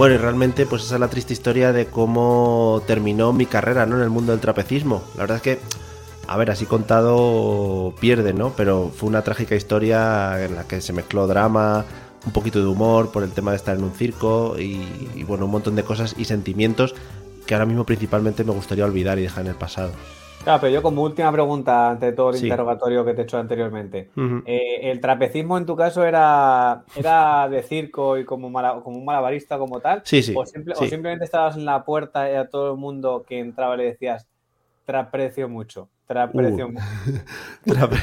Bueno, y realmente, pues esa es la triste historia de cómo terminó mi carrera, ¿no? En el mundo del trapecismo. La verdad es que, a ver, así contado pierde, ¿no? Pero fue una trágica historia en la que se mezcló drama, un poquito de humor por el tema de estar en un circo y, y bueno, un montón de cosas y sentimientos que ahora mismo principalmente me gustaría olvidar y dejar en el pasado. Claro, pero yo como última pregunta ante todo el Sí. interrogatorio que te he hecho anteriormente. Eh, ¿El trapecismo en tu caso era, era de circo y como, mala- como un malabarista como tal? Sí, sí, O, simple- o sí. simplemente estabas en la puerta y a todo el mundo que entraba le decías, traprecio mucho, traprecio Uh. mucho. Trape-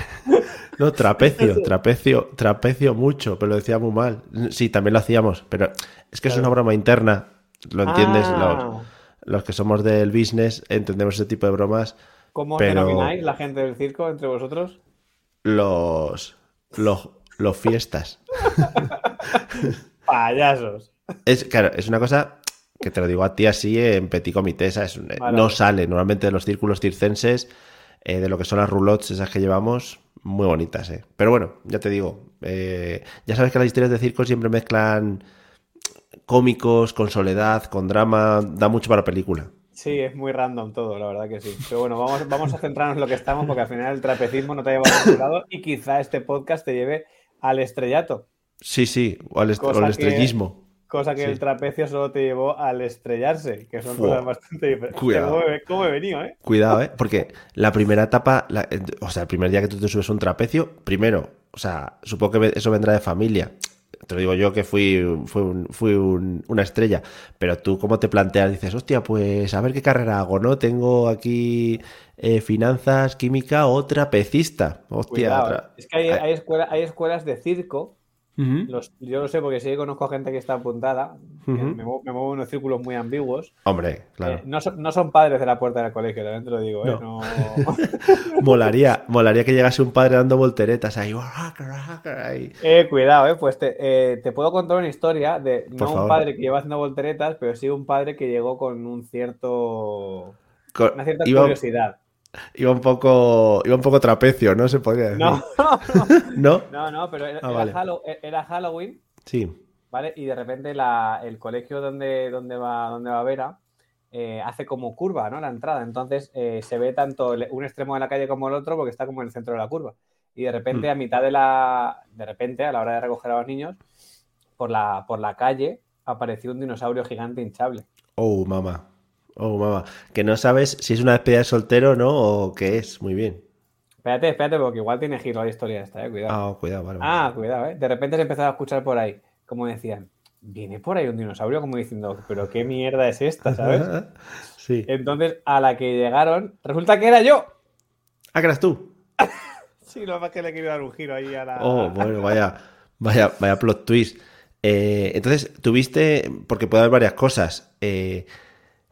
No, trapecio, trapecio, trapecio mucho, pero lo decía muy mal. Sí, también lo hacíamos, pero es que es una broma interna, lo entiendes, Ah. los, los que somos del business entendemos ese tipo de bromas, ¿Cómo pero- denomináis la gente del circo entre vosotros? los, los, los fiestas. Payasos. Es, claro, es una cosa que te lo digo a ti así en petit comité, ¿sabes? Vale, no sale normalmente de los círculos circenses, eh, de lo que son las roulottes, esas que llevamos, muy bonitas, ¿eh? Pero bueno, ya te digo, eh, ya sabes que las historias de circo siempre mezclan cómicos con soledad, con drama, da mucho para película. Sí, es muy random todo, la verdad que sí. Pero bueno, vamos, vamos a centrarnos en lo que estamos, porque al final el trapecismo no te ha llevado a ningún lado y quizá este podcast te lleve al estrellato, Sí, sí, o al, est- o Cosa al que- estrellismo. cosa que Sí. el trapecio solo te llevó al estrellarse, que son Fua. cosas bastante diferentes. Cuidado. ¿Cómo he, venido, eh? Cuidado, ¿eh? Porque la primera etapa, la- eh, o sea, el primer día que tú te subes a un trapecio, primero, o sea, supongo que eso vendrá de familia. Te lo digo yo que fui, fui, un- fui un- una estrella, pero tú cómo te planteas, dices, hostia, pues a ver qué carrera hago, ¿no? Tengo aquí eh, finanzas, química o trapecista. Hostia, Cuidado, tra- eh. Es que hay, hay, escuela- hay escuelas de circo, Los, yo lo sé porque sí que conozco a gente que está apuntada, me, muevo, me muevo en unos círculos muy ambiguos. Hombre, claro. Eh, no, son, no son padres de la puerta del colegio, también te lo digo, ¿eh? No. No. Molaría, molaría que llegase un padre dando volteretas ahí. ahí. Eh, cuidado, eh, pues te, eh, te puedo contar una historia de no Por un favor. padre que lleva haciendo volteretas, pero sí un padre que llegó con un cierto una cierta Iba, curiosidad. Iba un poco, iba un poco trapecio, ¿no? Se podría decir. No, ¿No? no, no, pero era, Ah, vale. Hallow- era Halloween, Sí. ¿vale? Y de repente la- el colegio donde, donde va, donde va Vera eh, hace como curva, ¿no? La entrada. Entonces eh, se ve tanto un extremo de la calle como el otro porque está como en el centro de la curva. Y de repente, Mm. a mitad de la. De repente, a la hora de recoger a los niños, por la, por la calle apareció un dinosaurio gigante hinchable. Oh, mamá. Oh, mamá. Que no sabes si es una despedida de soltero no o qué es. Muy bien. Espérate, espérate, porque igual tiene giro la historia esta, eh. Cuidado. Ah, cuidado, vale. vale. Ah, cuidado, eh. De repente se empezaba a escuchar por ahí, como decían, viene por ahí un dinosaurio, como diciendo, pero qué mierda es esta, ¿sabes? sí. Entonces, a la que llegaron, resulta que era yo. Ah, que eras tú. Sí, lo más que le quiero dar un giro ahí a la. Oh, bueno, vaya, vaya, vaya plot twist. Eh, entonces, tuviste, porque puede haber varias cosas, eh,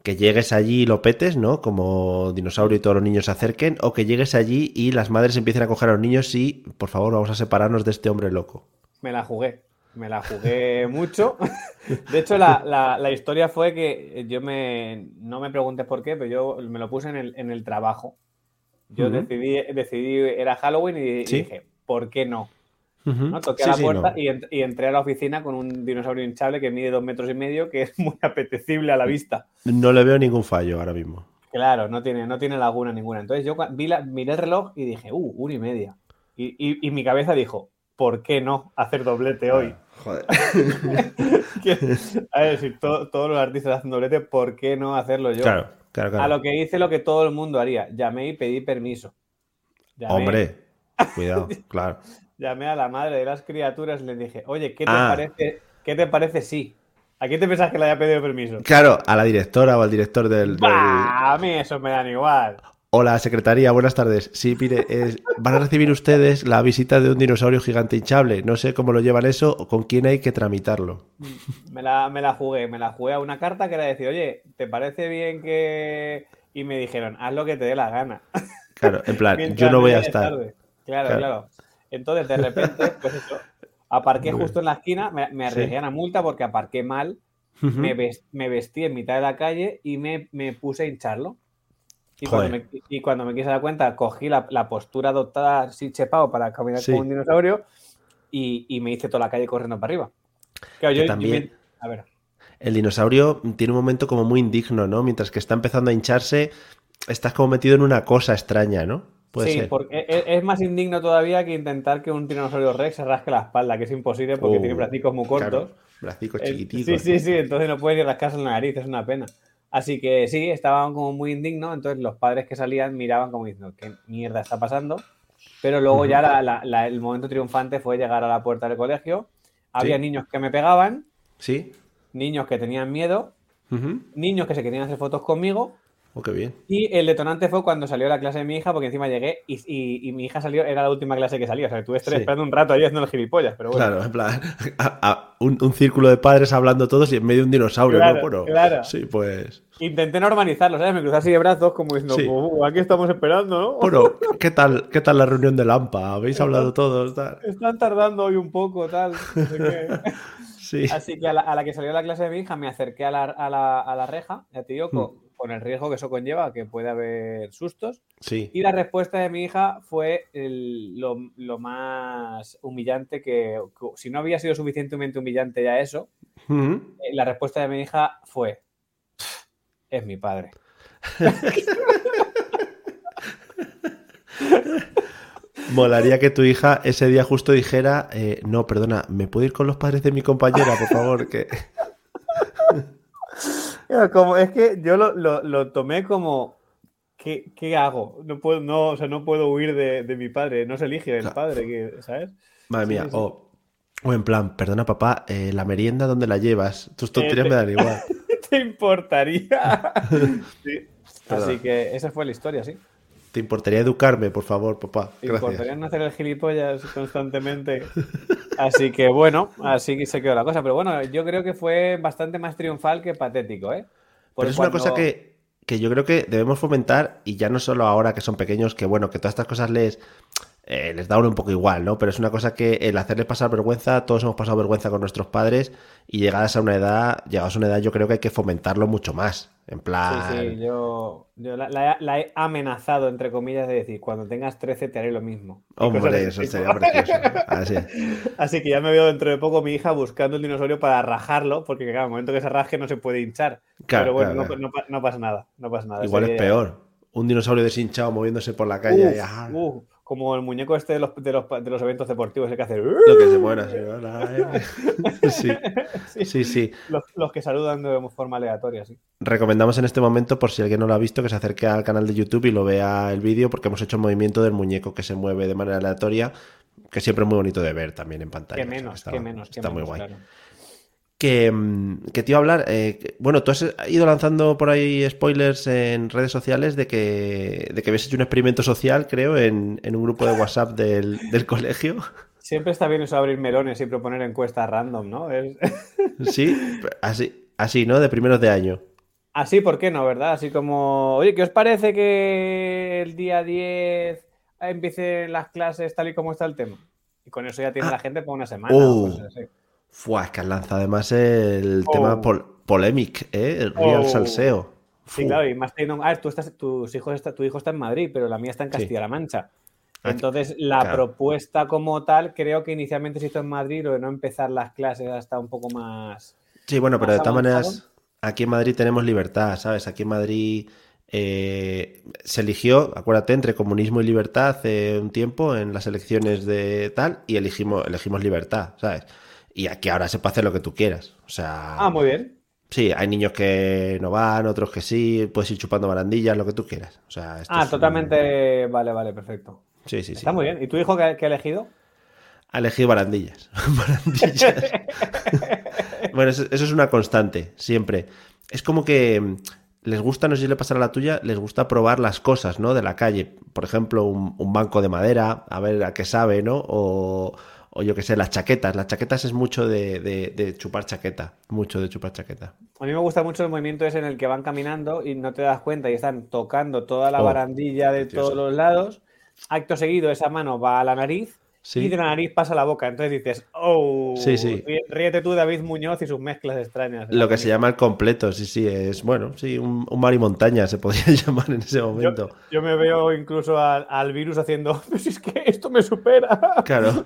que llegues allí y lo petes, ¿no? Como dinosaurio y todos los niños se acerquen, o que llegues allí y las madres empiecen a coger a los niños y, por favor, vamos a separarnos de este hombre loco. Me la jugué. Me la jugué mucho. De hecho, la, la- la historia fue que yo me. No me preguntes por qué, pero yo me lo puse en el, en el trabajo. Yo decidí, decidí, era Halloween y, dije, ¿por qué no? ¿No? Toqué a la puerta y, entré a la oficina con un dinosaurio hinchable que mide dos metros y medio, que es muy apetecible a la vista. No le veo ningún fallo ahora mismo. Claro, no tiene, no tiene laguna ninguna. Entonces yo vi la, miré el reloj y dije, uh, una y media. Y, mi cabeza dijo, ¿por qué no hacer doblete hoy? joder. a ver, si todos los artistas hacen doblete, ¿por qué no hacerlo yo? Claro, claro, claro. A lo que hice lo que todo el mundo haría. Llamé y pedí permiso. Hombre, cuidado, claro. Llamé a la madre de las criaturas y le dije, oye, ¿qué te ah. parece? ¿Qué te parece sí? ¿A quién te pensás que le haya pedido permiso? Claro, a la directora o al director del. A mí eso me dan igual. Hola, secretaría, buenas tardes. Sí, mire, van a recibir ustedes la visita de un dinosaurio gigante hinchable. No sé cómo lo llevan eso o con quién hay que tramitarlo. Me la, me la jugué, me la jugué a una carta que era decir, oye, ¿te parece bien que.? Y me dijeron, haz lo que te dé la gana. Claro, en plan, yo no voy a estar. Claro, claro, Entonces, de repente, pues eso, Aparqué justo en la esquina, me, me arriesgué a multa porque aparqué mal, me, vestí en mitad de la calle y me, puse a hincharlo. Y cuando, me, quise dar cuenta, cogí la, postura adoptada así chepado para caminar como un dinosaurio y, me hice toda la calle corriendo para arriba. también, a ver. El dinosaurio tiene un momento como muy indigno, ¿no? Mientras que está empezando a hincharse, estás como metido en una cosa extraña, ¿no? Sí, porque e, es más indigno todavía que intentar que un tiranosaurio rex se rasque la espalda, que es imposible porque tiene uh, bracicos muy cortos. bracicos chiquititos. Sí, sí, sí, entonces no puede ni rascarse la nariz, es una pena. Así que sí, estaban como muy indignos, entonces los padres que salían miraban como diciendo, ¿qué mierda está pasando? Pero luego ya el momento triunfante fue llegar a la puerta del colegio. Había niños que me pegaban. Sí. Niños que tenían miedo. Niños que se querían hacer fotos conmigo Oh, qué bien. Y el detonante fue cuando salió la clase de mi hija, porque encima llegué y, mi hija salió, era la última clase que salía. O sea, tuve esperando un rato ahí haciendo los gilipollas, pero bueno. Claro, en plan, un, círculo de padres hablando todos y en medio un dinosaurio, ¿no? claro. Sí, pues. Intenté normalizarlo, ¿sabes? Me crucé así de brazos, como diciendo, uh, aquí estamos esperando, ¿no? Bueno, ¿qué tal, qué tal la reunión de Lampa? ¿Habéis hablado todos? Están tardando hoy un poco, tal. sí. Así que a la, que salió la clase de mi hija me acerqué a la, a la, reja, ya te digo, mm con el riesgo que eso conlleva, que puede haber sustos. Sí. Y la respuesta de mi hija fue lo, más humillante que, si no había sido suficientemente humillante ya eso, eh, la respuesta de mi hija fue, es mi padre. Molaría que tu hija ese día justo dijera, eh, no, perdona, ¿me puedo ir con los padres de mi compañera, por favor? Que... Como, es que yo lo, tomé como, ¿qué, hago? No puedo, no, o sea, no puedo huir de, mi padre, no se elige el padre, ¿sabes? Madre mía, O, en plan, perdona papá, eh, la merienda, ¿dónde la llevas? Tus tonterías eh, me dan igual. ¿Te importaría? Así que esa fue la historia, sí. ¿Te importaría educarme, por favor, papá? ¿Te importaría no hacer el gilipollas constantemente? Así que bueno, así se quedó la cosa. Pero bueno, yo creo que fue bastante más triunfal que patético, ¿eh? Pero es una cosa que, que yo creo que debemos fomentar, y ya no solo ahora que son pequeños, que bueno, que todas estas cosas les eh, les da uno un poco igual, ¿no? Pero es una cosa que el hacerles pasar vergüenza, todos hemos pasado vergüenza con nuestros padres y llegadas a una edad, llegadas a una edad yo creo que hay que fomentarlo mucho más. En plan... Sí, sí, yo, la, he amenazado, entre comillas, de decir, cuando tengas 13 te haré lo mismo. Hombre, eso sería precioso. Así. Así que ya me veo dentro de poco mi hija buscando el dinosaurio para rajarlo, porque claro, el momento que se raje no se puede hinchar. Pero bueno, no, pasa nada, no pasa nada. Igual es peor. Un dinosaurio deshinchado moviéndose por la calle. y, como el muñeco este de los, de los, de los eventos deportivos, el que hace. Lo que se muera, sí. sí, sí, sí. Los, que saludan de forma aleatoria, sí. Recomendamos en este momento, por si alguien no lo ha visto, que se acerque al canal de YouTube y lo vea el vídeo, porque hemos hecho el movimiento del muñeco que se mueve de manera aleatoria, que siempre es muy bonito de ver también en pantalla. Que menos, que menos. Está muy guay. Mm, que, te iba a hablar. Eh, bueno, tú has ido lanzando por ahí spoilers en redes sociales de que, de que habías hecho un experimento social, creo, en, un grupo de WhatsApp del, colegio. Siempre está bien eso abrir melones y proponer encuestas random, ¿no? Sí, así, así, ¿no? De primeros de año. Así, ¿por qué no, verdad? Así como, oye, ¿qué os parece que el día 10 empiecen las clases tal y como está el tema? Y con eso ya tiene ah. la gente por una semana. Uh. Fua, es que has lanzado además el tema oh. polémico, ¿eh? El Real oh. Salseo. Sí, claro, y más teniendo. A ver, tú estás, tus hijos está, tu hijo está en Madrid, pero la mía está en Castilla-La Mancha. Entonces, la propuesta como tal, creo que inicialmente se hizo en Madrid, lo de no empezar las clases hasta un poco más. Sí, bueno, pero de todas maneras, aquí en Madrid tenemos libertad, ¿sabes? Aquí en Madrid eh, se eligió, acuérdate, entre comunismo y libertad hace un tiempo en las elecciones de tal, y elegimos, elegimos libertad, ¿sabes? Y aquí ahora se puede hacer lo que tú quieras. O sea. Ah, muy bien. Sí, hay niños que no van, otros que sí, puedes ir chupando barandillas, lo que tú quieras. O sea, ah, totalmente. Vale, vale, perfecto. Sí, sí, sí. Está muy bien. ¿Y tu hijo qué, ha elegido? Ha elegido barandillas. barandillas. bueno, eso, es una constante, siempre. Es como que mm, les gusta, no sé si le pasará a la tuya, les gusta probar las cosas, ¿no? De la calle. Por ejemplo, un, un banco de madera, a ver a qué sabe, ¿no? O o yo que sé, las chaquetas. Las chaquetas es mucho de, chupar chaqueta, mucho de chupar chaqueta. A mí me gusta mucho el movimiento ese en el que van caminando y no te das cuenta y están tocando toda la oh, barandilla de todos los lados. Acto seguido, esa mano va a la nariz y de la nariz pasa a la boca. Entonces dices, oh, sí, sí. ríete tú, David Muñoz, y sus mezclas extrañas. Lo que se llama el completo, sí, sí, es bueno, sí, un, mar y montaña se podría llamar en ese momento. Yo, me veo incluso al, virus haciendo, pues es que esto me supera. Claro,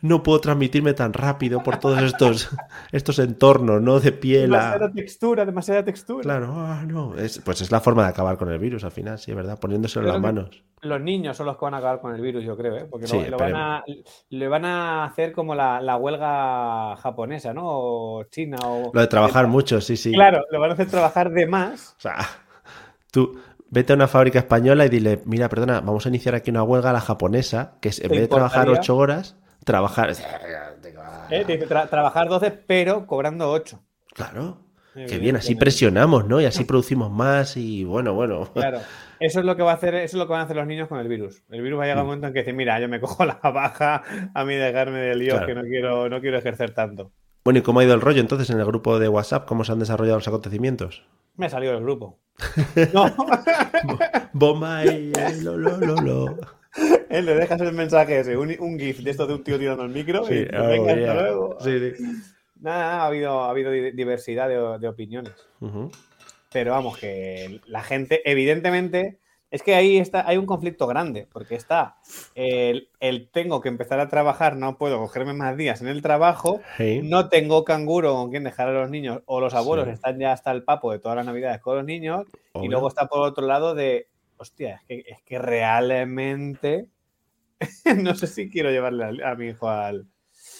no puedo transmitirme tan rápido por todos estos, estos entornos, ¿no? De piel Demasiada textura, demasiada textura. Claro, ah, no, es, pues es la forma de acabar con el virus al final, sí, ¿verdad? Poniéndoselo en las manos. Los niños son los que van a acabar con el virus, yo creo, ¿eh? Porque lo, van a, le van a hacer como la, huelga japonesa, ¿no? O china o... Lo de trabajar mucho, sí, sí. Claro, lo van a hacer trabajar de más. O sea, tú vete a una fábrica española y dile, mira, perdona, vamos a iniciar aquí una huelga a la japonesa, que es en vez de trabajar ocho horas, trabajar... Eh, trabajar 12, pero cobrando 8. Claro. Qué bien, así presionamos, ¿no? Y así producimos más y bueno, bueno. Claro. Eso es lo que va a hacer, eso es lo que van a hacer los niños con el virus. El virus va a llegar un mm. momento en que dice, mira, yo me cojo la baja a mí dejarme de lío que no quiero, no quiero ejercer tanto. Bueno, ¿y cómo ha ido el rollo entonces en el grupo de WhatsApp? ¿Cómo se han desarrollado los acontecimientos? Me ha salido del grupo. no. Bomba y lo, lo, lo, lo. Él le dejas el mensaje ese, un, GIF de esto de un tío tirando el micro y oh, venga, hasta luego. Sí, sí. Nada, ha habido, ha habido diversidad de, opiniones. Pero vamos, que la gente, evidentemente, es que ahí está, hay un conflicto grande, porque está el, tengo que empezar a trabajar, no puedo cogerme más días en el trabajo, no tengo canguro con quien dejar a los niños, o los abuelos están ya hasta el papo de todas las navidades con los niños, y luego está por otro lado de, hostia, es que, es que realmente no sé si quiero llevarle a, mi hijo al...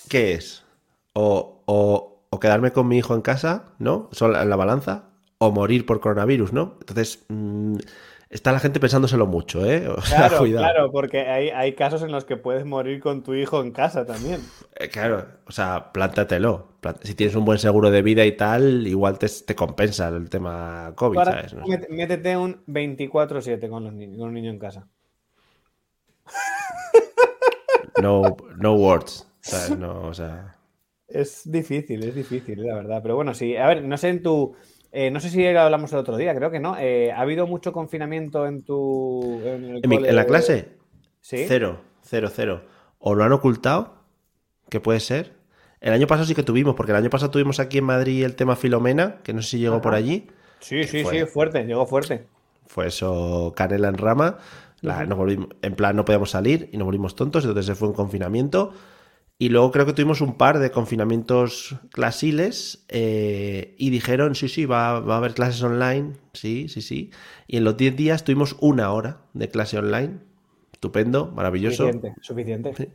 ¿Qué es? O, o, quedarme con mi hijo en casa, ¿no? Son en la balanza, o morir por coronavirus, ¿no? Entonces, mm, está la gente pensándoselo mucho, ¿eh? claro, claro, porque hay, hay, casos en los que puedes morir con tu hijo en casa también. Eh, claro, o sea, plántatelo. Si tienes un buen seguro de vida y tal, igual te, te compensa el tema COVID, ¿sabes? Métete un 24-7 con, los niños, con un niño en casa. No, no words. No, o sea... Es difícil, es difícil, la verdad. Pero bueno, sí. A ver, no sé en tu eh, no sé si hablamos el otro día, creo que no. Eh, ¿Ha habido mucho confinamiento en tu. En, la clase? Sí. Cero, cero, cero. ¿O lo han ocultado? ¿Qué puede ser? El año pasado sí que tuvimos, porque el año pasado tuvimos aquí en Madrid el tema Filomena, que no sé si llegó por allí. Sí, sí, sí, fuerte, llegó fuerte. Fue eso, canela en rama. en plan, no podíamos salir y nos volvimos tontos, entonces se fue un confinamiento. Y luego creo que tuvimos un par de confinamientos clasiles eh, y dijeron, sí, sí, va, va, a haber clases online, sí, sí, sí. Y en los 10 días tuvimos una hora de clase online. Estupendo, maravilloso. Suficiente, suficiente.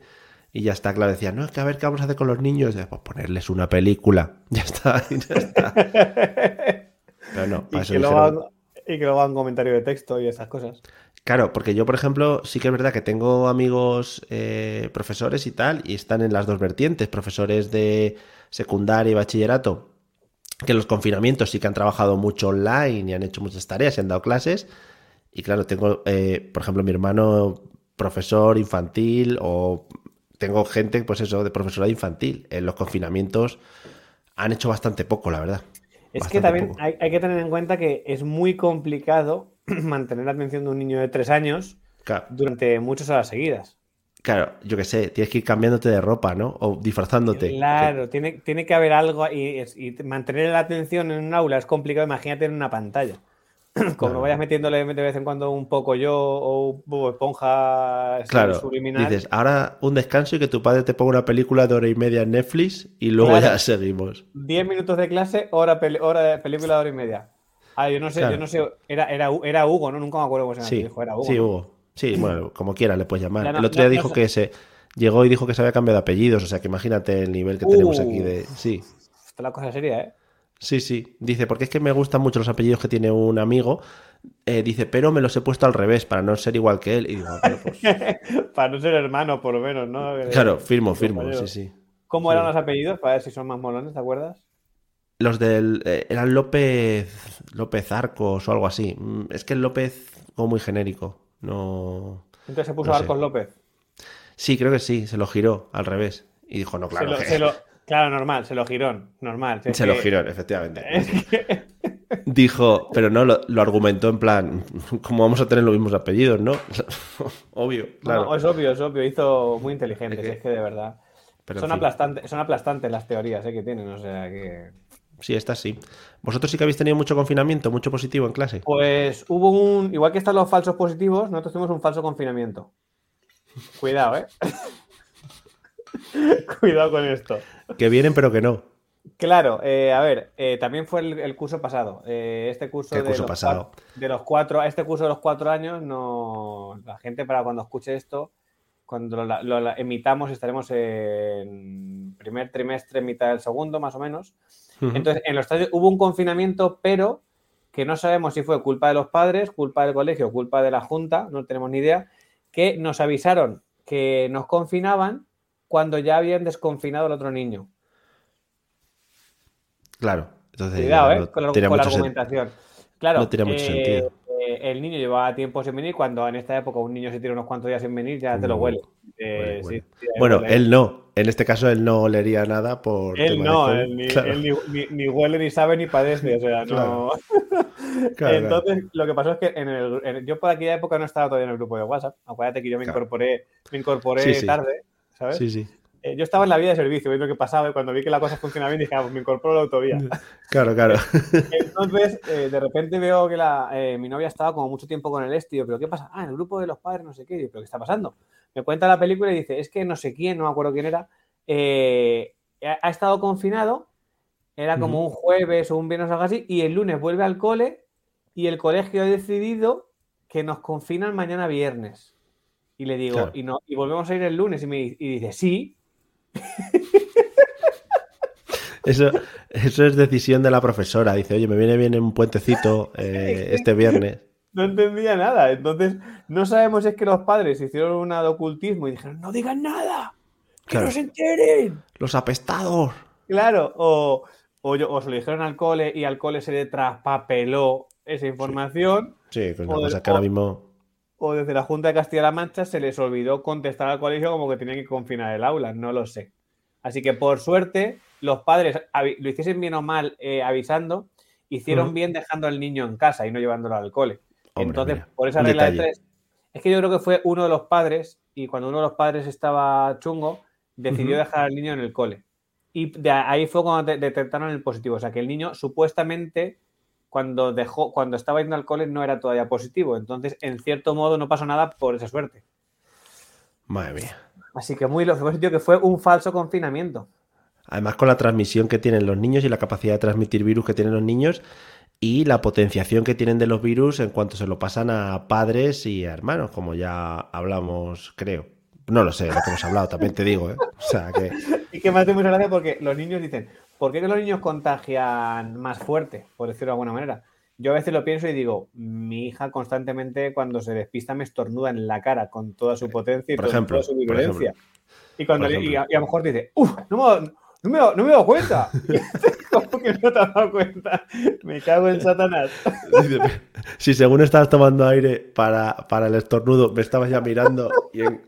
Y ya está, claro, decía, no, es que a ver qué vamos a hacer con los niños. Pues ponerles una película. Ya está, ya está. Pero no, para y, eso que luego, y que luego hagan comentario de texto y esas cosas. Claro, porque yo, por ejemplo, sí que es verdad que tengo amigos eh, profesores y tal, y están en las dos vertientes, profesores de secundaria y bachillerato, que los confinamientos sí que han trabajado mucho online y han hecho muchas tareas y han dado clases. Y claro, tengo, eh, por ejemplo, mi hermano profesor infantil o tengo gente, pues eso, de profesorado infantil. En los confinamientos han hecho bastante poco, la verdad. Es que también hay, que tener en cuenta que es muy complicado mantener la atención de un niño de tres años durante muchas horas seguidas. Claro, yo qué sé, tienes que ir cambiándote de ropa, ¿no? O disfrazándote. Claro, tiene, tiene que haber algo y, y, mantener la atención en un aula es complicado, imagínate en una pantalla. como no vayas metiéndole de vez en cuando un poco yo o un esponja Claro, subliminal. dices, ahora un descanso y que tu padre te ponga una película de hora y media en Netflix y luego Claro. ya seguimos. 10 minutos de clase, hora, hora de película de hora y media. Ah, yo no sé, Claro. yo no sé, era, era, era Hugo, ¿no? Nunca me acuerdo cómo se. Sí, tu hijo, era Hugo. sí. Hugo. Sí, bueno, como quiera le puedes llamar. No- el otro día no- dijo que se llegó y dijo que se había cambiado de apellidos, o sea que imagínate el nivel que tenemos aquí de... Sí, Esta es la cosa seria, ¿eh? sí, sí. Dice, porque es que me gustan mucho los apellidos que tiene un amigo. Eh, dice, pero me los he puesto al revés para no ser igual que él. Y digo, "Bueno, pues, Para no ser hermano, por lo menos, ¿no? claro, firmo, firmo, sí, sí. ¿Cómo eran los apellidos? Para ver si son más molones, ¿te acuerdas? Los del... eh, eran López... López Arcos o algo así. Mm, Es que el López como muy genérico. No... Entonces se puso No sé. Arcos López. Sí, creo que sí, se lo giró al revés. Y dijo, no, claro. se lo, que- se lo- claro, normal, se lo girón, normal. Se lo giró, efectivamente. que- Dijo, pero no, lo, lo argumentó en plan, ¿cómo vamos a tener los mismos apellidos, no? Obvio, claro. No, es obvio, es obvio, hizo muy inteligente, Es si que- es que de verdad. Son, fin. aplastantes, son aplastantes las teorías ¿eh? que tienen, o sea que... Sí, esta sí. ¿Vosotros sí que habéis tenido mucho confinamiento, mucho positivo en clase? Pues hubo un, igual que están los falsos positivos, nosotros tuvimos un falso confinamiento. Cuidado, ¿eh? Cuidado con esto. Que vienen, pero que no. Claro, eh, a ver, eh, también fue el, el curso pasado. Eh, este curso, ¿Qué de, curso los pasado? cua- de los cuatro, este curso de los cuatro años, no, la gente para cuando escuche esto, cuando lo, emitamos, estaremos en primer trimestre, mitad del segundo, más o menos. Entonces, en los estadios hubo un confinamiento, pero que no sabemos si fue culpa de los padres, culpa del colegio, culpa de la junta, no tenemos ni idea, que nos avisaron que nos confinaban cuando ya habían desconfinado al otro niño. Claro. Entonces, Cuidado, ¿eh? no con la, con argumentación. Claro, no tenía mucho sentido. eh, el niño llevaba tiempo sin venir, cuando en esta época un niño se tira unos cuantos días sin venir, ya te lo Uh, huele. Eh, Bueno, sí, él no. En este caso, él no olería nada por. Él tema de no, COVID. él ni, Claro, él ni- ni- ni huele, ni sabe, ni padece, o sea, no... Claro. claro. Entonces, lo que pasó es que en el, en- yo por aquella época no estaba todavía en el grupo de WhatsApp. Acuérdate que yo me incorporé, me incorporé Sí, sí. tarde, ¿sabes? Sí, sí. Eh, yo estaba en la vía de servicio, viendo qué pasaba y cuando vi que la cosa funcionaba bien dije, ah, pues me incorporo a la autovía. Claro, claro. Entonces, eh, de repente veo que la, eh, mi novia estaba como mucho tiempo con el yo, ¿pero qué pasa? Ah, en el grupo de los padres, no sé qué. ¿pero qué está pasando? Me cuenta la película y dice, es que no sé quién, no me acuerdo quién era, eh, ha, ha estado confinado, era como un jueves o un viernes o algo así, y el lunes vuelve al cole y el colegio ha decidido que nos confinan mañana viernes. Y le digo, Claro. y, no, y volvemos a ir el lunes. Y, me, y dice, sí. Eso, eso es decisión de la profesora. Dice, oye, me viene bien un puentecito eh, este viernes. No entendía nada. Entonces, no sabemos si es que los padres hicieron un ocultismo y dijeron, no digan nada, que Claro. no se enteren. Los apestados. Claro, o, o, yo- o se lo dijeron al cole y al cole se le traspapeló esa información, Sí, pues una O cosa que ahora mismo. o desde la Junta de Castilla-La Mancha se les olvidó contestar al colegio como que tenían que confinar el aula, no lo sé. Así que por suerte, los padres, lo hiciesen bien o mal eh, avisando, hicieron bien dejando al niño en casa y no llevándolo al cole. Hombre, Entonces, mira, por esa regla de tres, es que yo creo que fue uno de los padres, y cuando uno de los padres estaba chungo, decidió dejar al niño en el cole. Y de ahí fue cuando de- detectaron el positivo. O sea, que el niño supuestamente, cuando dejó, cuando estaba yendo al cole, no era todavía positivo. Entonces, en cierto modo, no pasó nada por esa suerte. Madre mía. Así que muy lo positivo que fue un falso confinamiento. Además, con la transmisión que tienen los niños y la capacidad de transmitir virus que tienen los niños y la potenciación que tienen de los virus en cuanto se lo pasan a padres y a hermanos, como ya hablamos, creo. No lo sé, lo que hemos hablado, también te digo, ¿eh? O sea, que Y que me hace mucha gracia porque los niños dicen, ¿por qué que los niños contagian más fuerte? Por decirlo de alguna manera. Yo a veces lo pienso y digo, mi hija constantemente cuando se despista me estornuda en la cara con toda su potencia y Por ejemplo, toda su por virulencia. Y, cuando Por le- y, ejemplo. a, y a lo mejor dice, uff, no me, no, me, no me he dado cuenta. ¿Cómo que no te has dado cuenta? Me cago en Satanás. Si según estabas tomando aire para, para el estornudo, me estabas ya mirando y en-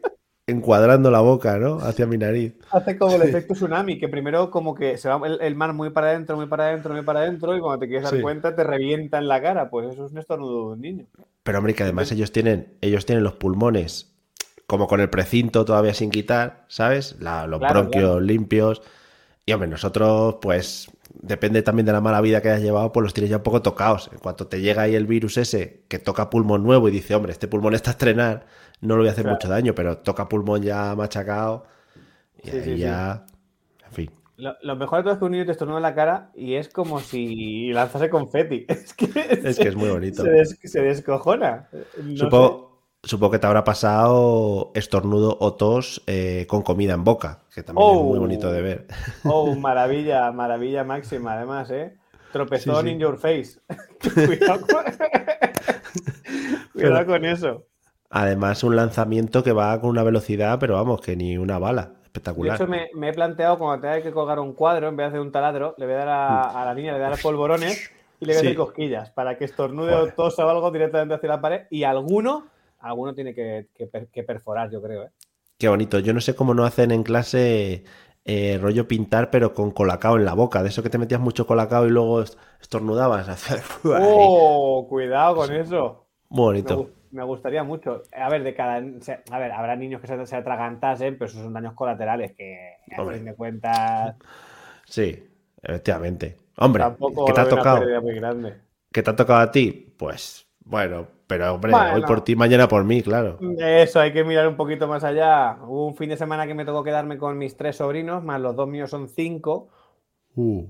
encuadrando la boca, ¿no? Hacia mi nariz. Hace como el efecto tsunami, que primero como que se va el, el mar muy para adentro, muy para adentro, muy para adentro, y cuando te quieres dar Sí. cuenta te revienta en la cara. Pues eso es un estornudo de un niño. Pero hombre, que además ellos tienen, ellos tienen los pulmones como con el precinto todavía sin quitar, ¿sabes? La- los Claro, bronquios limpios. Y hombre, nosotros, pues, depende también de la mala vida que hayas llevado, pues los tienes ya un poco tocados. En cuanto te llega ahí el virus ese que toca pulmón nuevo y dice, hombre, este pulmón está a estrenar, no le voy a hacer mucho daño, pero toca pulmón ya machacado y ahí ya, en fin. Lo, mejor de todo es que un niño te estornuda en la cara y es como si lanzase confeti. Es que es, que es muy bonito. Se, descojona. supongo, que te habrá pasado estornudo o tos eh, con comida en boca, que también es muy bonito de ver. Oh, maravilla, maravilla máxima, además, ¿eh? Tropezón in your face. Cuidado, Cuidado con eso. Además, un lanzamiento que va con una velocidad, pero vamos, que ni una bala. Espectacular. De hecho, me, he planteado cuando tenga que colgar un cuadro, en vez de hacer un taladro, le voy a dar a, la niña, le voy a dar polvorones y le voy a hacer cosquillas para que estornude o tosa o algo directamente hacia la pared. Y alguno, alguno tiene que, perforar, yo creo. ¿eh? Qué bonito. Yo no sé cómo no hacen en clase eh, rollo pintar, pero con colacao en la boca. De eso que te metías mucho colacao y luego estornudabas. ¡Oh! Cuidado con eso. Muy bonito me gustaría mucho. A ver, de cada. A ver, habrá niños que se, se atragantasen, pero esos son daños colaterales que, a fin de cuentas. Sí, efectivamente. Hombre, ¿qué te ha tocado? ¿Qué te ha tocado a ti? Pues, bueno, pero hombre, hoy por ti, mañana por mí, claro. Eso, hay que mirar un poquito más allá. Hubo un fin de semana que me tocó quedarme con mis tres sobrinos, más los dos míos son cinco. Uh.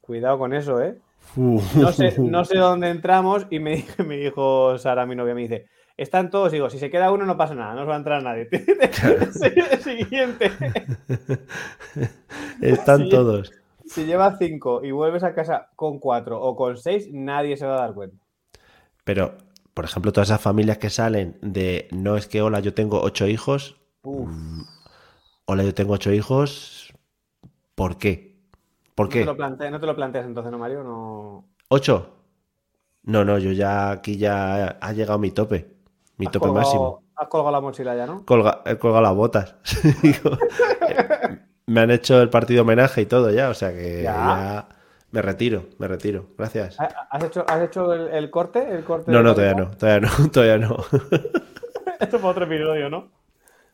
Cuidado con eso, ¿eh? No sé, no sé dónde entramos y me, me dijo Sara, mi novia, me dice, están todos, digo, si se queda uno no pasa nada, no se va a entrar nadie. Siguiente. Están todos. Si llevas cinco y vuelves a casa con cuatro o con seis, nadie se va a dar cuenta. Pero, por ejemplo, todas esas familias que salen de no es que hola, yo tengo ocho hijos. Mm, hola, yo tengo ocho hijos. ¿Por qué? ¿Por qué? No te, lo planteas entonces, ¿no, Mario? No... ¿Ocho? No, no, yo ya aquí ya ha llegado mi tope. Mi tope máximo. Has colgado la mochila ya, ¿no? Colga, he colgado las botas. me han hecho el partido homenaje y todo ya, o sea que ¿Ya? Me retiro, me retiro. Gracias. ¿Has hecho, has hecho el, corte? El corte no, no, todavía no, todavía no, todavía no. Esto fue otro episodio, ¿no?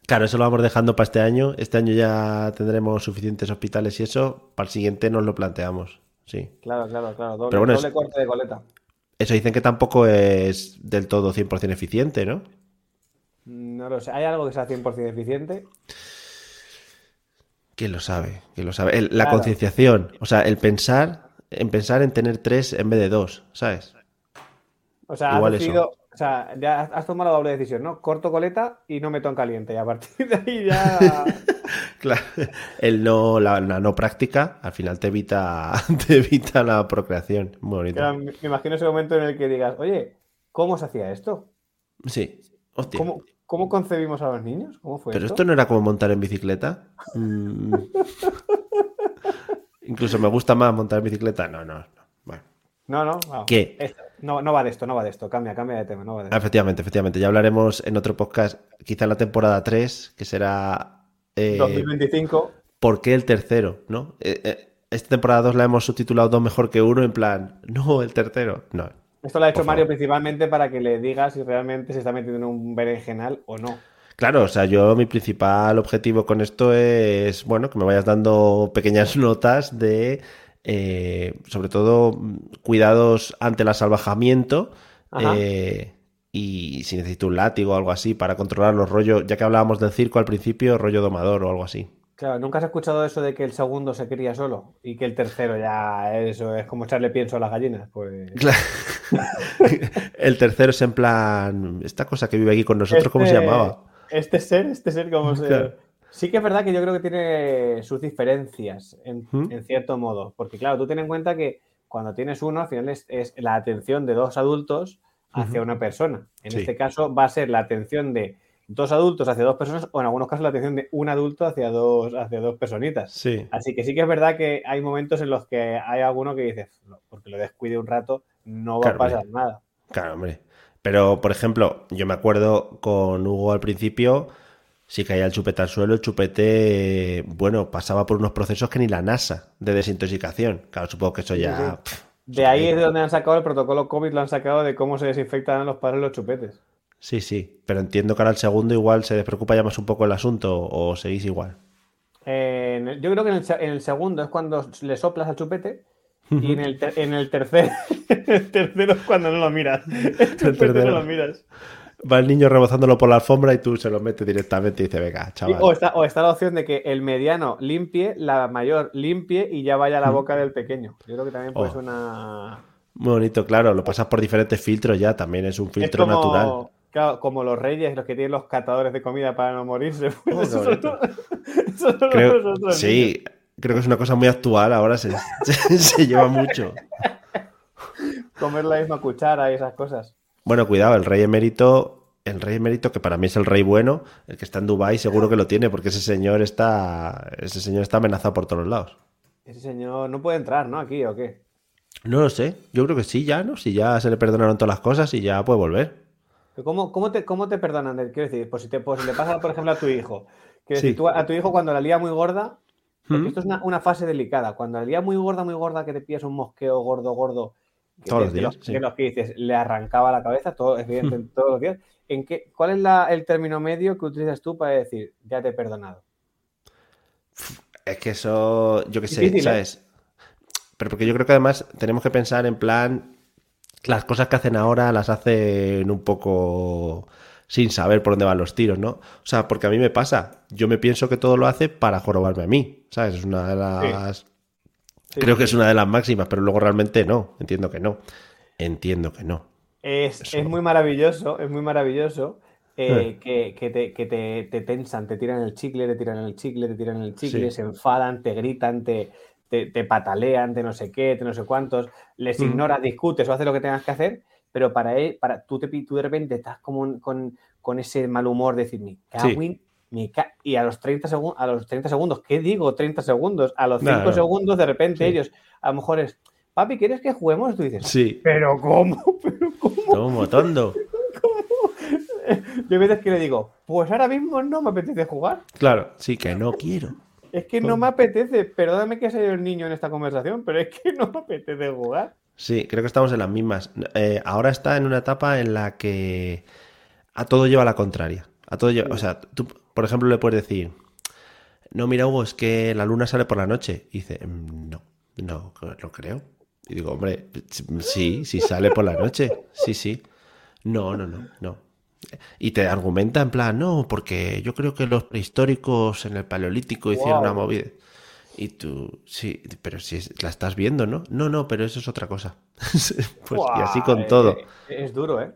Claro, eso lo vamos dejando para este año. Este año ya tendremos suficientes hospitales y eso. Para el siguiente nos lo planteamos. Sí. Claro, claro, claro. Doble, corte de coleta. Eso dicen que tampoco es del todo 100% eficiente, ¿no? No lo sé. ¿Hay algo que sea 100% eficiente? ¿Quién lo sabe? ¿Quién lo sabe? la concienciación. O sea, el pensar en pensar en tener tres en vez de dos, ¿sabes? O sea, Igual eso. O sea, ya has tomado la doble decisión, ¿no? Corto coleta y no meto en caliente. Y a partir de ahí ya. claro. El no, la, no práctica al final te evita, te evita la procreación. Muy bonito. me imagino ese momento en el que digas, oye, ¿cómo se hacía esto? Sí. Hostia. ¿Cómo, ¿Cómo, concebimos a los niños? ¿Cómo fue Pero esto, no era como montar en bicicleta. Mm. Incluso me gusta más montar en bicicleta. No, no, no. Bueno. No, no. ¿Qué? No, no va de esto, no va de esto. Cambia, cambia de tema. No va de Efectivamente, efectivamente. Ya hablaremos en otro podcast, quizá en la temporada 3, que será. 2025. Eh, ¿Por qué el tercero? ¿No? Eh, eh, esta temporada 2 la hemos subtitulado dos mejor que uno, en plan, no, el tercero. No. Esto lo ha hecho Mario principalmente para que le diga si realmente se está metiendo en un berenjenal o no. Claro, o sea, yo mi principal objetivo con esto es, bueno, que me vayas dando pequeñas notas de eh, sobre todo cuidados ante el asalvajamiento. Eh, y si necesito un látigo o algo así para controlar los rollos, ya que hablábamos del circo al principio, rollo domador o algo así. Claro, ¿nunca has escuchado eso de que el segundo se cría solo y que el tercero ya eso es como echarle pienso a las gallinas? Pues... el tercero es en plan, esta cosa que vive aquí con nosotros, ¿cómo se este llamaba? Este ser, este ser, ¿cómo se...? Sí que es verdad que yo creo que tiene sus diferencias, en, cierto modo, porque claro, tú ten en cuenta que cuando tienes uno, al final es, la atención de dos adultos hacia una persona. En este caso va a ser la atención de dos adultos hacia dos personas o en algunos casos la atención de un adulto hacia dos, hacia dos personitas. Sí. Así que sí que es verdad que hay momentos en los que hay alguno que dices, porque lo descuide un rato, no va a pasar nada. Claro, hombre. Pero, por ejemplo, yo me acuerdo con Hugo al principio si caía el chupete al suelo, el chupete, bueno, pasaba por unos procesos que ni la NASA de desintoxicación. Claro, supongo que eso ya... de ahí es de donde han sacado el protocolo COVID, lo han sacado de cómo se desinfectan los padres los chupetes. Sí, sí, pero entiendo que ahora el segundo igual se despreocupa ya más un poco el asunto o seguís igual. El- yo creo que en el, en el segundo es cuando le soplas al chupete. Y en el, ter- en el tercer, el tercero es cuando no lo miras. El tercero. no lo miras. Va el niño rebozándolo por la alfombra y tú se lo metes directamente y dice, venga, chaval. o, está, o está la opción de que el mediano limpie, la mayor limpie y ya vaya a la boca del pequeño. Yo creo que también puede Oh. una. Muy bonito, claro, lo pasas por diferentes filtros ya, también es un Es filtro como, natural. claro, como los reyes, los que tienen los catadores de comida para no morirse. Pues Oh, eso Creo, los otros sí, creo que es una cosa muy actual, ahora se, se- se lleva mucho. Comer la misma cuchara y esas cosas. Bueno, cuidado, el rey emérito, el rey emérito, que para mí es el rey bueno, el que está en Dubái, seguro que lo tiene, porque ese señor está, ese señor está amenazado por todos lados. Ese señor no puede entrar, ¿no? Aquí o qué. No lo sé, yo creo que sí, ya, ¿no? Si ya se le perdonaron todas las cosas y ya puede volver. ¿Cómo, cómo, te, ¿Cómo te perdonan? Quiero decir, pues si, te, pues si le pasa, por ejemplo, a tu hijo. Sí. decir, tú a tu hijo cuando la lía muy gorda, porque ¿Mm? esto es una, una fase delicada. Cuando la lía muy gorda, muy gorda, que te pillas un mosqueo gordo, gordo, que Todos los días, los, sí. de los que dices, le arrancaba la cabeza, todo, evidentemente, todos los días. ¿En qué, ¿Cuál es la- el término medio que utilizas tú para decir, ya te he perdonado? Es que eso, yo qué sé, Difícil, ¿eh? ¿sabes? Pero porque yo creo que además tenemos que pensar en plan, las cosas que hacen ahora las hacen un poco sin saber por dónde van los tiros, ¿no? O sea, porque a mí me pasa, yo me pienso que todo lo hace para jorobarme a mí, ¿sabes? Es una de las... Sí, creo que es una de las máximas, pero luego realmente no, entiendo que no. Entiendo que no. Es, Eso. es muy maravilloso, es muy maravilloso eh, Eh. que, que te, que te- te tensan, te tiran el chicle, te tiran el chicle, te tiran el chicle, se enfadan, te gritan, te, te, te patalean, te no sé qué, te no sé cuántos, les Mm. ignoras, discutes o haces lo que tengas que hacer, pero para él, para, tú, te, tú de repente estás como un- con, con ese mal humor de decir, me cago Sí. me ca-". y a los 30 segundos, a los 30 segundos, ¿qué digo 30 segundos? A los 5 Claro. segundos de repente Sí. ellos, a lo mejor es, papi, ¿quieres que juguemos? Tú dices, Sí, pero ¿cómo? ¿Pero cómo? como tondo. Yo hay veces que le digo, pues ahora mismo no me apetece jugar. Claro, sí, que no quiero. Es que no me apetece. Perdóname que sea el niño en esta conversación, pero es que no me apetece jugar. Sí, creo que estamos en las mismas. Eh, ahora está en una etapa en la que a todo lleva la contraria. A todo lleva, o sea, tú, por ejemplo, le puedes decir, no, mira, Hugo, es que la luna sale por la noche. Y dice, "Mm, no, no, no creo. Y digo, hombre, sí, sí sale por la noche. Sí, sí. No, no, no, no. Y te argumenta en plan, no, porque yo creo que los prehistóricos en el Paleolítico hicieron una Guau. movida. Y tú, sí, pero si es- la estás viendo, ¿no? No, no, pero eso es otra cosa. pues y así con todo. eh, Es, duro, ¿eh?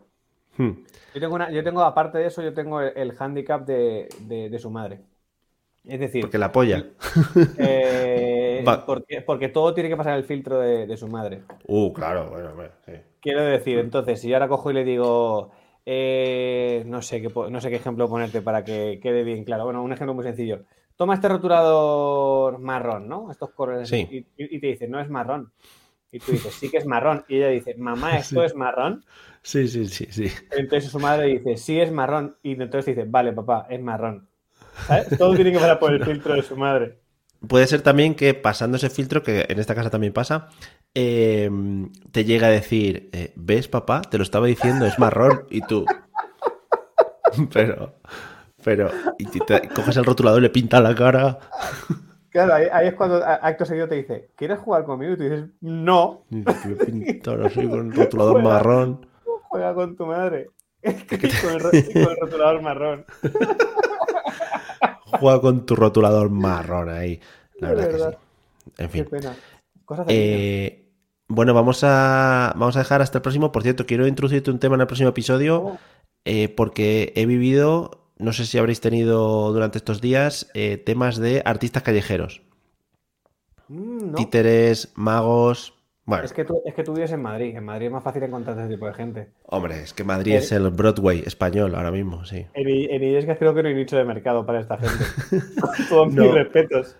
Hmm. Yo tengo, una, yo tengo, aparte de eso, yo tengo el, el handicap de, de- de su madre. Es decir, Porque la polla. eh, porque, porque todo tiene que pasar el filtro de, de su madre. Uh, claro, bueno, bueno, sí. Quiero decir, entonces, si yo ahora cojo y le digo, eh, no, sé qué, no sé qué ejemplo ponerte para que quede bien claro. Bueno, un ejemplo muy sencillo. Toma este rotulador marrón, ¿no? Estos colores. Sí. Y, te dice, no es marrón. Y tú dices, sí que es marrón. Y ella dice, mamá, ¿esto Sí. es marrón? Sí, sí, sí, sí. Entonces su madre dice, sí es marrón. Y entonces dice, vale, papá, es marrón. ¿Sabes? Todo tiene que pasar por el filtro de su madre. Puede ser también que pasando ese filtro, que en esta casa también pasa, eh, te llega a decir, eh, ¿ves, papá? Te lo estaba diciendo, es marrón. Y tú. pero. Pero. Y te, te- coges el rotulador y le pintas la cara. Claro, ahí, ahí es cuando acto seguido te dice, ¿quieres jugar conmigo? Y tú dices, no, Y pintas así con el rotulador Juega. marrón. juega con tu madre. con, el, con el rotulador marrón. Juega con tu rotulador marrón ahí. La De verdad que sí. verdad. En Qué fin. pena. Cosas. Eh, bueno, vamos a, vamos a dejar hasta el próximo. Por cierto, quiero introducirte un tema en el próximo episodio Oh. eh, porque he vivido, no sé si habréis tenido durante estos días, eh, temas de artistas callejeros. Mm, no. Títeres, magos. Bueno, Es que, tú, es que tú vives en Madrid. En Madrid es más fácil encontrar ese tipo de gente. hombre, es que Madrid Eh, es el Broadway español ahora mismo, sí. En, en Illescas creo que no hay nicho de mercado para esta gente. Con todos No. mis respetos.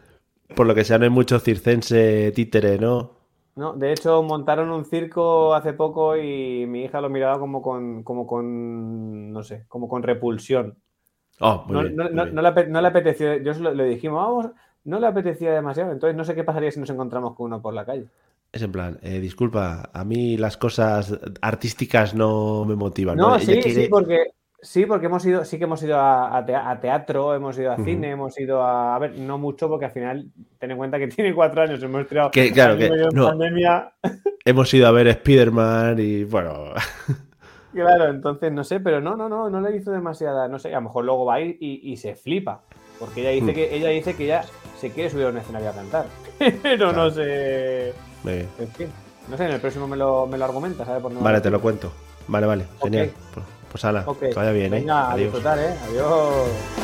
Por lo que sea, no hay mucho circense títere, ¿no? No, de hecho, montaron un circo hace poco y mi hija lo miraba como con, como con, no sé, como con repulsión. Oh, muy No, bien, no- muy no- bien. no le, no le apeteció, yo lo- le dijimos, vamos, no le apetecía demasiado. Entonces no sé qué pasaría si nos encontramos con uno por la calle. Es en plan, eh, disculpa, a mí las cosas artísticas no me motivan. No, ¿no? sí, quiere- sí, porque Sí, porque hemos ido, sí que hemos ido a, teatro, hemos ido a cine, hemos ido a, a ver, no mucho, porque al final ten en cuenta que tiene cuatro años, hemos tirado que, claro, que, pandemia. Hemos ido a ver Spider-Man y bueno. Claro, entonces no sé, pero no, no, no, no le hizo demasiada, no sé, a lo mejor luego va a ir y, se flipa. Porque ella dice mm. que ella dice que ya se quiere subir a un escenario a cantar. Pero no sé. En fin. No sé, en el próximo me lo, me lo argumentas, ¿sabes? vale, te lo cuento. Vale, vale, genial. Pues, pues ala, que vaya bien, ¿eh? Venga, Adiós. a disfrutar, ¿eh? Adiós.